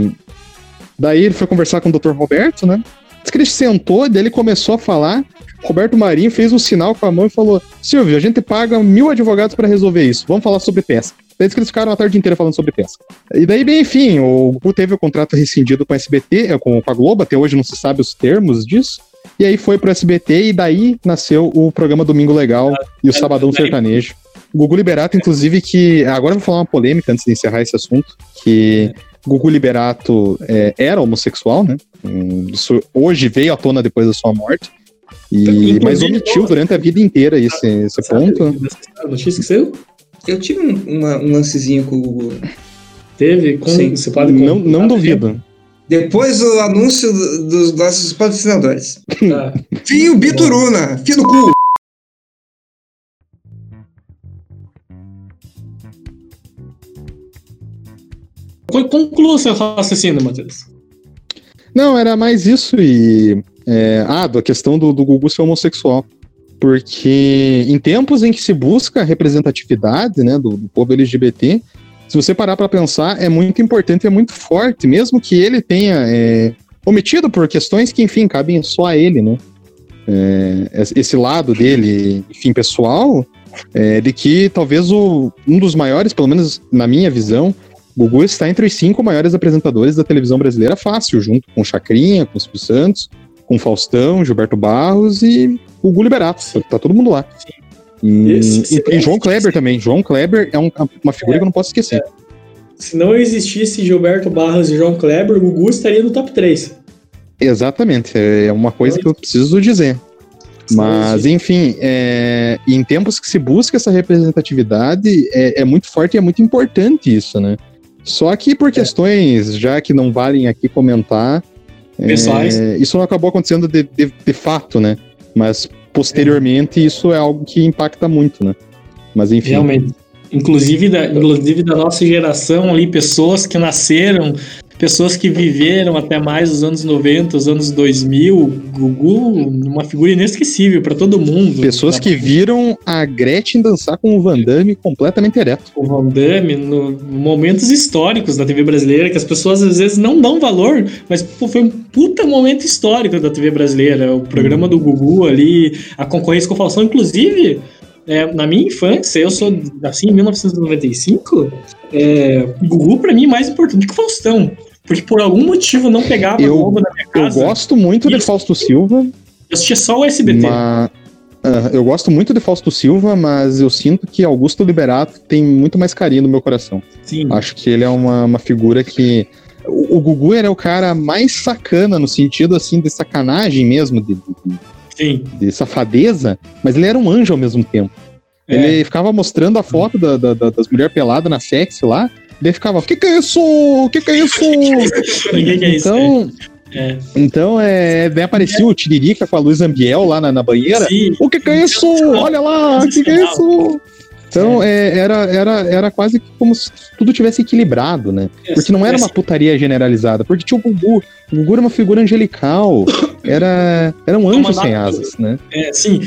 Daí ele foi conversar com o Dr. Roberto, né? Diz que ele sentou, daí ele começou a falar. Roberto Marinho fez um sinal com a mão e falou: Silvio, a gente paga mil advogados para resolver isso. Vamos falar sobre pesca. Daí que eles ficaram a tarde inteira falando sobre pesca. E daí, bem, enfim, o Gugu teve o contrato rescindido com a SBT, é, com, a Globo, até hoje não se sabe os termos disso. E aí foi pro SBT e daí nasceu o programa Domingo Legal e o Sabadão Sertanejo. O Gugu Liberato, inclusive, que. Agora eu vou falar uma polêmica antes de encerrar esse assunto, que Gugu Liberato é, era homossexual, né? Hum, Isso hoje veio à tona depois da sua morte. E, Inclusive, mas omitiu durante a vida inteira esse, esse ponto. Notícia que saiu? Eu tive um, uma- um lancezinho com o Google. Teve? Com, Sim. você pode Não, não duvido. Depois do anúncio do- dos nossos patrocinadores. Tá. Fio Bituruna, fio no cu. Con- Conclua seu raciocínio, Matheus. Não, era mais isso e. é, ah, da questão do, do Gugu ser homossexual. Porque em tempos em que se busca representatividade né, do, do povo LGBT, se você parar para pensar, é muito importante é muito forte, mesmo que ele tenha é, omitido por questões que, enfim, cabem só a ele, né? É, esse lado dele, enfim, pessoal, é, de que talvez o, um dos maiores, pelo menos na minha visão, Gugu está entre os cinco maiores apresentadores da televisão brasileira fácil, junto com Chacrinha, com Silvio Santos, com Faustão, Gilberto Barros e Gugu Liberato. Tá, todo mundo lá. E, Esse- e- João Kleber também. João Kleber é um- uma figura que eu não posso esquecer. Se não existisse Gilberto Barros e João Kleber, o Gugu estaria no top 3. Exatamente, é uma coisa que eu preciso dizer. Mas, enfim, é, em tempos que se busca essa representatividade, é, é muito forte e é muito importante isso, né? Só que por questões, já que não valem aqui comentar, é, isso não acabou acontecendo de, de, de fato, né? Mas posteriormente isso é algo que impacta muito, né? Mas enfim. Realmente. Inclusive da, inclusive da nossa geração ali, pessoas que nasceram, pessoas que viveram até mais os anos 90, os anos 2000, Gugu, uma figura inesquecível para todo mundo. Pessoas que viram a Gretchen dançar com o Van Damme completamente ereto. o Van Damme, no momentos históricos da TV brasileira, que as pessoas às vezes não dão valor, mas pô, foi um puta momento histórico da TV brasileira. O programa do Gugu ali, a concorrência com o Faustão, inclusive. É, na minha infância, eu sou assim, em 1995, é, Gugu pra mim é mais importante que o Faustão. Porque por algum motivo não pegava Eu- Globo na minha Eu casa. Eu, gosto muito de. Fausto Silva, assistia só o SBT. mas. eu gosto muito de Fausto Silva, mas eu sinto que Augusto Liberato tem muito mais carinho no meu coração. Sim. Acho que ele é uma, uma figura que. O, o Gugu era o cara mais sacana, no sentido assim de sacanagem mesmo, de, de- Sim. de safadeza, mas ele era um anjo ao mesmo tempo. É. Ele ficava mostrando a foto da- da- da- das mulheres peladas na sexy lá, daí ficava, o que que é isso? O que que é isso? Ninguém quer isso. então, É. então é, daí aparecia o Tiririca com a Luiz Ambiel lá na, na banheira. Sim. O que que é isso? Olha lá, o que que é isso? Então é, era, era, era quase que como se tudo tivesse equilibrado, né? Porque não era uma putaria generalizada, porque tinha o Gugu. O Gugu era uma figura angelical, era, era um anjo sem asas, né? É, sim.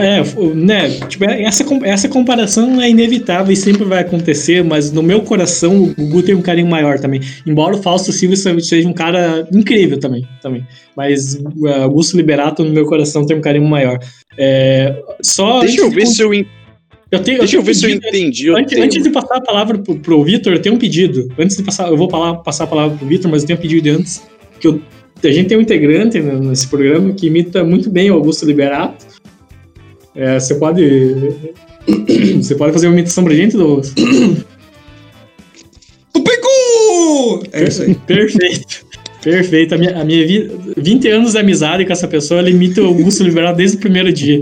É, né, tipo, é- essa, essa comparação é inevitável e sempre vai acontecer, mas no meu coração o Gugu tem um carinho maior também. Embora o Fausto Silva seja um cara incrível também. também. Mas o Augusto Liberato no meu coração tem um carinho maior. É, só Deixa eu ver se eu, eu tenho, deixa eu ver se eu entendi o Antes, antes de passar a palavra pro, pro Vitor, eu tenho um pedido. Antes de passar, eu vou falar, passar a palavra pro Vitor, mas eu tenho um pedido antes. Que eu- a gente tem um integrante né, nesse programa que imita muito bem o Augusto Liberato. É, você pode. Você pode fazer uma imitação pra gente, Douglas? O Pecu! É isso aí. Perfeito. Perfeito. A minha, a minha vi- 20 anos de amizade com essa pessoa, ela imita o Augusto Liberato desde o primeiro dia.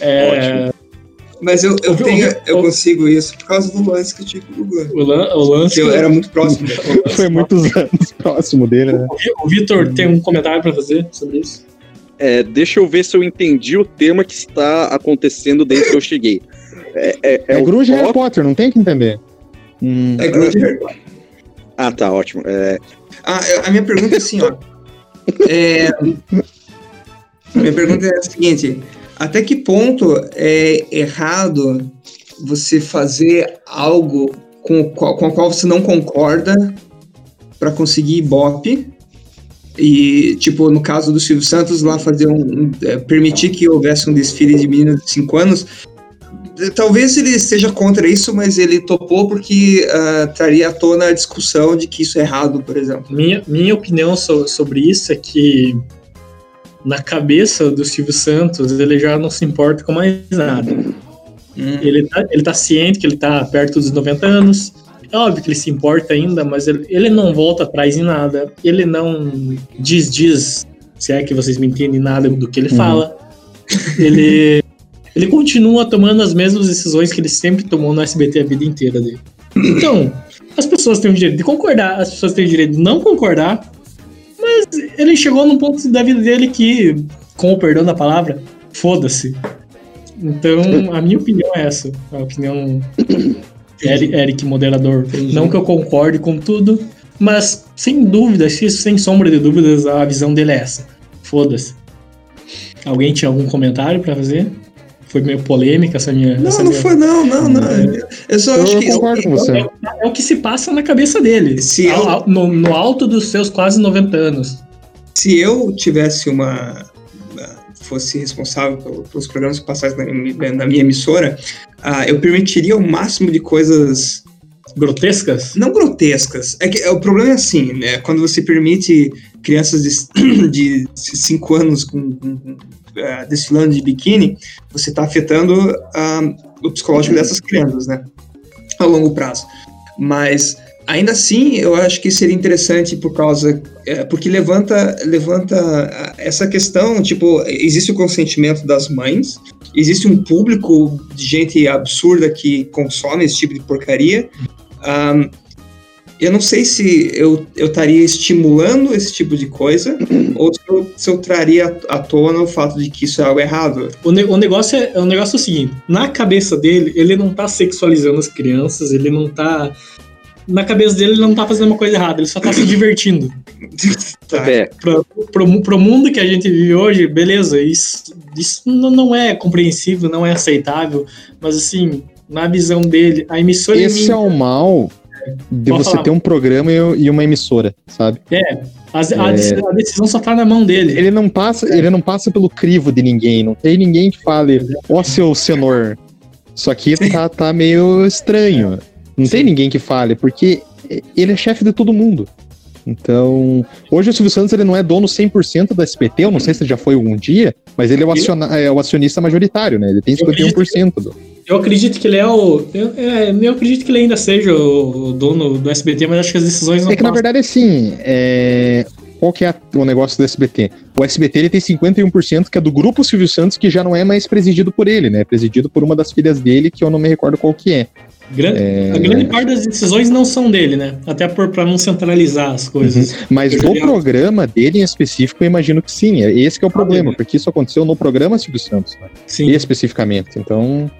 É, Mas eu, eu, tenho, eu consigo isso por causa do lance que eu tive com o Gugu. o, lan- o lance. Que eu era muito próximo dele. Foi muitos anos próximo dele, né? O Vitor tem um comentário pra fazer sobre isso? É, deixa eu ver se eu entendi o tema que está acontecendo desde que eu cheguei. É, é, é É, Grunge e Harry Potter, não tem que entender. Hum, É Grunge. Ah, tá, ótimo. É, Ah, a minha pergunta é assim, ó. É, a minha pergunta é a seguinte: até que ponto é errado você fazer algo com com qual você não concorda para conseguir ibope? E, tipo, no caso do Silvio Santos, lá fazer um. um é, permitir que houvesse um desfile de meninas de 5 anos. eh, Talvez ele esteja contra isso, mas ele topou porque ah, traria à tona a discussão de que isso é errado, por exemplo. Minha, minha opinião so- sobre isso é que na cabeça do Silvio Santos ele já não se importa com mais nada. Hum. Ele tá, ele tá ciente que ele tá perto dos 90 anos. É óbvio que ele se importa ainda, mas ele, ele não volta atrás em nada. Ele não diz, diz, se é que vocês me entendem nada do que ele Uhum. fala. Ele, ele continua tomando as mesmas decisões que ele sempre tomou no SBT a vida inteira dele. Então, as pessoas têm o direito de concordar, as pessoas têm o direito de não concordar, mas ele chegou num ponto da vida dele que, com o perdão da palavra, foda-se. Então, a minha opinião é essa. A opinião Eric, Eric moderador. Não que eu concorde com tudo, mas sem dúvida, se- sem sombra de dúvidas, a visão dele é essa. Foda-se. Alguém tinha algum comentário pra fazer? Foi meio polêmica essa minha. Não, essa não minha- foi, não, não, não. Eu só acho Eu que. concordo com você. É, é o que se passa na cabeça dele. Se Ao- eu- no, no alto dos seus quase 90 anos. se eu tivesse uma fosse responsável pelo- pelos programas que passassem na, minha- na minha emissora, ah, eu permitiria o máximo de coisas Grotescas? não grotescas. É que é, o problema é assim, né? Quando você permite crianças de, de 5 anos com, com- ah, desfilando de biquíni, você está afetando ah, o psicológico dessas crianças, né? A longo prazo. Mas ainda assim, eu acho que seria interessante por causa é, porque levanta levanta ah, essa questão, tipo, existe o consentimento das mães, existe um público de gente absurda que consome esse tipo de porcaria. Ahn, eu não sei se eu eu estaria estimulando esse tipo de coisa ou se eu, se eu traria à tona o fato de que isso é algo errado. O, ne- o negócio é, o negócio é o seguinte: na cabeça dele, ele não tá sexualizando as crianças, ele não tá. Na cabeça dele, ele não tá fazendo uma coisa errada, ele só tá se divertindo. Tá. É, Pro, pro, pro mundo que a gente vive hoje, beleza, isso, isso não não é compreensível, não é aceitável, mas assim, na visão dele, a emissora Esse é o mal de Pode você falar. ter um programa e uma emissora, sabe? As- a, É. a decisão só tá na mão dele. Ele não passa, ele não passa pelo crivo de ninguém, não tem ninguém que fale, ó seu senhor. Isso aqui tá, tá meio estranho. Não tem ninguém que fale, porque ele é chefe de todo mundo. Então, hoje o Silvio Santos ele não é dono 100% da SPT, eu não sei se já foi algum dia, mas ele é o, aciona- é o acionista majoritário, né? Ele tem Eu acredito 51% do. Eu acredito que ele é o. Eu, é, eu acredito que ele ainda seja o, o dono do SBT, mas acho que as decisões não É que na passam. verdade, assim, é... qual que é o negócio do SBT? O SBT ele tem 51% que é do grupo Silvio Santos, que já não é mais presidido por ele, né? É presidido por uma das filhas dele, que eu não me recordo qual que é. Gran- A grande parte das decisões não são dele, né? Até por, pra não centralizar as coisas. Mas Eu do já- programa dele em específico, eu imagino que sim. É Esse que é o problema, né? porque isso aconteceu no programa Silvio Santos, né? Sim. especificamente. Então,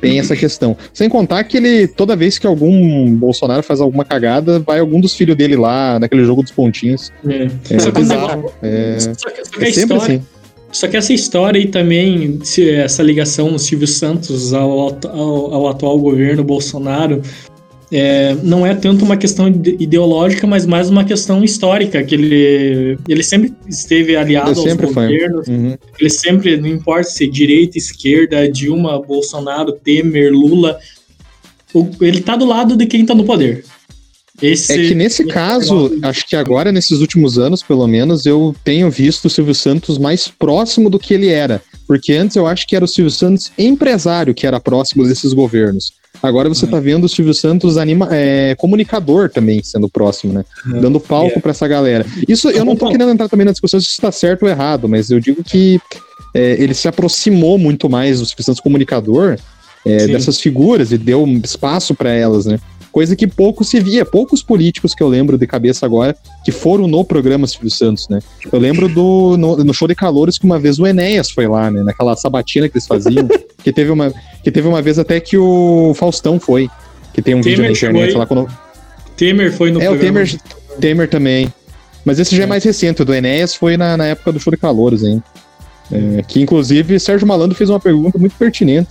tem essa questão. Sem contar que ele, toda vez que algum Bolsonaro faz alguma cagada, vai algum dos filhos dele lá, naquele jogo dos pontinhos. É. É Só que o bizarro. É, Só que, só que é sempre história, assim. Só que essa história aí também, se- essa ligação do Silvio Santos ao, ao, ao atual governo Bolsonaro, é, não é tanto uma questão ide- ideológica, mas mais uma questão histórica, que ele, ele sempre esteve aliado Ele aos sempre foi. governos, Uhum. ele sempre, não importa se é direita, esquerda, Dilma, Bolsonaro, Temer, Lula, o- ele tá do lado de quem tá no poder. Esse, É que nesse esse caso, negócio- acho que agora, nesses últimos anos, pelo menos, eu tenho visto o Silvio Santos mais próximo do que ele era. Porque antes eu acho que era o Silvio Santos empresário que era próximo desses governos. Agora você tá vendo o Silvio Santos anima é, comunicador também sendo próximo, né? Uhum. Dando palco É. pra essa galera. Isso eu não tô querendo entrar também na discussão se isso tá certo ou errado, mas eu digo que é, ele se aproximou muito mais do Silvio Santos comunicador é, dessas figuras e deu espaço pra elas, né? Coisa que pouco se via, poucos políticos que eu lembro de cabeça agora que foram no programa Silvio Santos, né? Eu lembro do no, no show de calouros que uma vez o Enéas foi lá, né? Naquela sabatina que eles faziam, que teve uma que teve uma vez até que o Faustão foi, que tem um vídeo Temer na internet foi. lá quando Temer foi no é, o programa. Temer, Temer também. Mas esse já é mais recente, o do Enéas foi na, na época do show de calouros, hein? É, que inclusive Sérgio Malandro fez uma pergunta muito pertinente.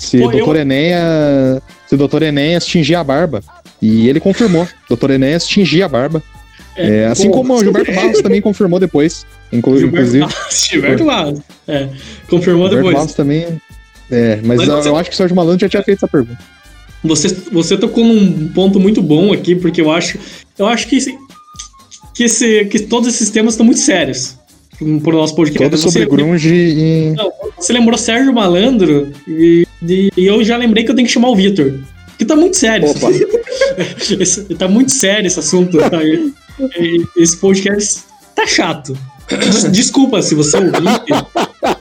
Se Pô, o doutor eu- Enéas. Se o doutor Enéas tingia a barba. E ele confirmou. Doutor Enéas tingia a barba. É, assim pô, como o Gilberto Barros também confirmou depois. Inclu Gilberto inclusive. Barros, Gilberto Barros. É, confirmou Gilberto depois. Barros também. É, mas, Mas eu, você- eu acho que o Sérgio Malandro já tinha feito essa pergunta. Você, você tocou num ponto muito bom aqui, porque eu acho, eu acho que, esse, que, esse, que todos esses temas estão muito sérios pro nosso podcast. Todo sobre Você- grunge e. Não, você lembrou Sérgio Malandro e, e- eu já lembrei que eu tenho que chamar o Vitor. Que tá muito sério. Opa. Esse- tá muito sério esse assunto. tá? Esse podcast tá chato. Des- Desculpa se você ouvir.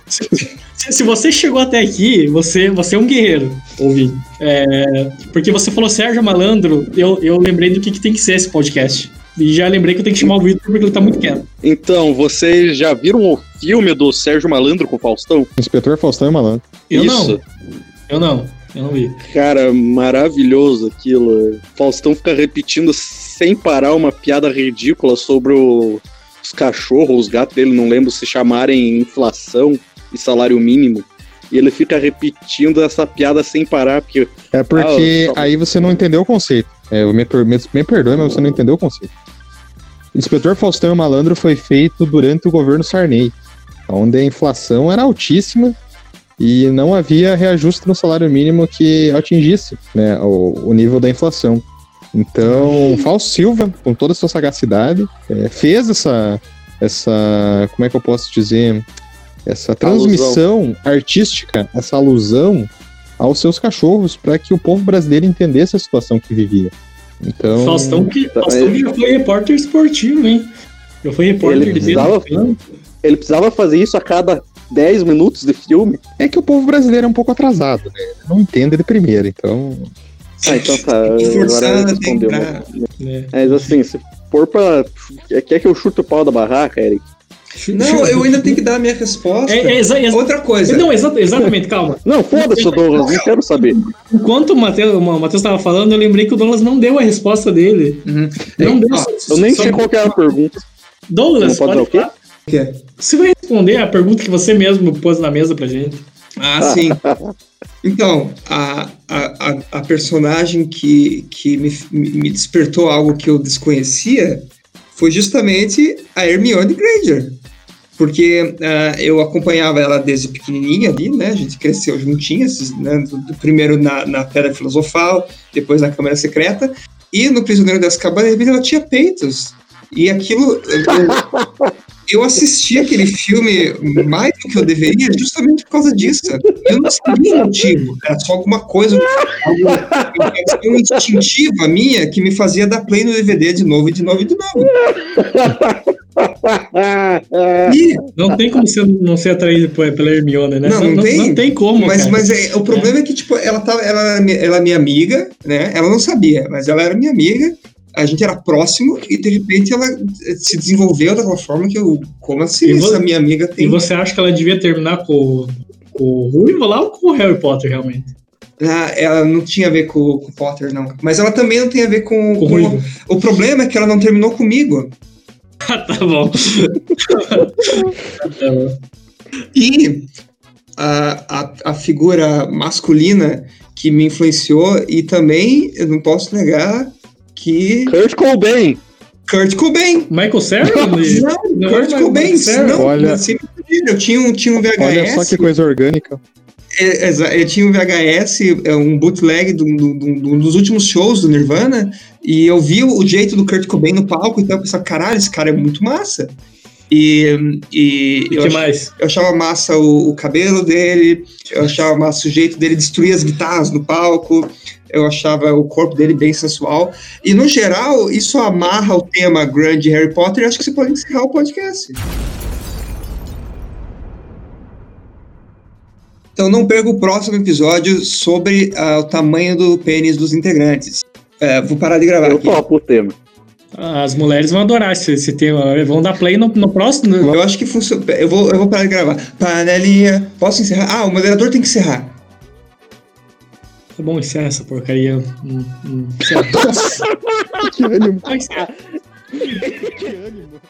Se, se você chegou até aqui, você, você é um guerreiro, ouvir. É, porque você falou Sérgio Malandro, eu, eu lembrei do que, que tem que ser esse podcast. E já lembrei que eu tenho que chamar o Vitor porque ele tá muito quieto. Então, vocês já viram o filme do Sérgio Malandro com o Faustão? Inspetor Faustão e Malandro. Eu Isso. não. Eu não. Eu não vi. Cara, maravilhoso aquilo. Faustão fica repetindo sem parar uma piada ridícula sobre o- os cachorros, os gatos dele, não lembro se chamarem inflação e salário mínimo. E ele fica repetindo essa piada sem parar, porque É porque Ah, aí você não entendeu o conceito. É, eu me, me, me perdoe, mas você não entendeu o conceito. Inspetor Faustão e Malandro foi feito durante o governo Sarney, onde a inflação era altíssima e não havia reajuste no salário mínimo que atingisse né, o, o nível da inflação. Então, Fausto Silva, com toda a sua sagacidade, é, fez essa, essa. Como é que eu posso dizer? Essa transmissão artística, essa alusão aos seus cachorros para que o povo brasileiro entendesse a situação que vivia. Então, Faustão que, Faustão que já foi repórter esportivo, hein? Já foi repórter Ele precisava- ele precisava fazer isso a cada 10 minutos de filme. é que o povo brasileiro é um pouco atrasado, né? Não entende de primeira, então. Ah, então tá. Forçando Agora respondeu. lembrar. né? Mas assim, se for pra. Quer que eu chute o pau da barraca, Eric? Não, eu ainda tenho que dar a minha resposta. É, é, exa- exa- Outra coisa. Não, exa- exatamente, calma. Não, foda-se, Douglas, não quero saber. Enquanto o Matheus o estava falando, eu lembrei que o Douglas não deu a resposta dele. Uhum. Não Ei, deu. ó, Eu nem sei qual que era a pergunta. Douglas, Não pode dar o quê? falar. O quê? Você vai responder a pergunta que você mesmo pôs na mesa pra gente. Ah, sim. Então, a, a, a, personagem que, que me, me despertou algo que eu desconhecia foi justamente a Hermione Granger. Porque ah, eu acompanhava ela desde pequenininha ali, né? A gente cresceu juntinhas, né? Do, do primeiro na, na Pedra Filosofal, depois na Câmara Secreta. E no Prisioneiro das Cabanas, de repente, ela tinha peitos. E aquilo... eu- eu- assisti aquele filme mais do que eu deveria justamente por causa disso. Eu não sabia o motivo. Era só alguma coisa, alguma reação instintiva minha que me fazia dar play no DVD de novo e de novo e de novo. E, Não tem como você não ser atraído por- pela Hermione, né? Não, não tem. Não tem como, mas cara. mas é, o problema é. que tipo, ela, tava, ela, era minha- ela é minha amiga, né? Ela não sabia, mas ela era minha amiga. A gente era próximo e de repente ela eh, se desenvolveu daquela forma que eu. Como assim? E vo- Essa minha amiga E tem. você acha que ela devia terminar com, com o Ruivo lá ou com o Harry Potter, realmente? Ah, ela não tinha a ver com, com o Potter, não. Mas ela também não tem a ver com. Com o com- Ruivo. o problema é que ela não terminou comigo. Ah, tá bom. tá bom. E a, a, a figura masculina que me influenciou, e também eu não posso negar que Kurt Cobain. Kurt Cobain. Michael Cera? Não, Não, Kurt Cobain. Não, Olha- eu tinha um, tinha um VHS. Olha só que coisa orgânica. É, Eu tinha um VHS, é, um bootleg do, do- do- do- dos últimos shows do Nirvana, e eu vi o jeito do Kurt Cobain no palco, então eu pensava, caralho, esse cara é muito massa. E, e E eu, que ach- mais? eu achava massa o, o cabelo dele, eu achava massa o jeito dele destruir as guitarras no palco, eu achava o corpo dele bem sensual. E no geral, isso amarra o tema grande de Harry Potter e acho que você pode encerrar o podcast. Então não perca o próximo episódio sobre ah, o tamanho do pênis dos integrantes. É, vou parar de gravar Eu aqui. topo o tema. As mulheres vão adorar esse, esse tema. Vão dar play no, no próximo. Eu acho que funciona. Eu vou, eu vou parar de gravar. Panelinha. Posso encerrar? Ah, o moderador tem que encerrar. Tá bom, encerra essa porcaria. Hum, hum. Que ânimo. Que ânimo.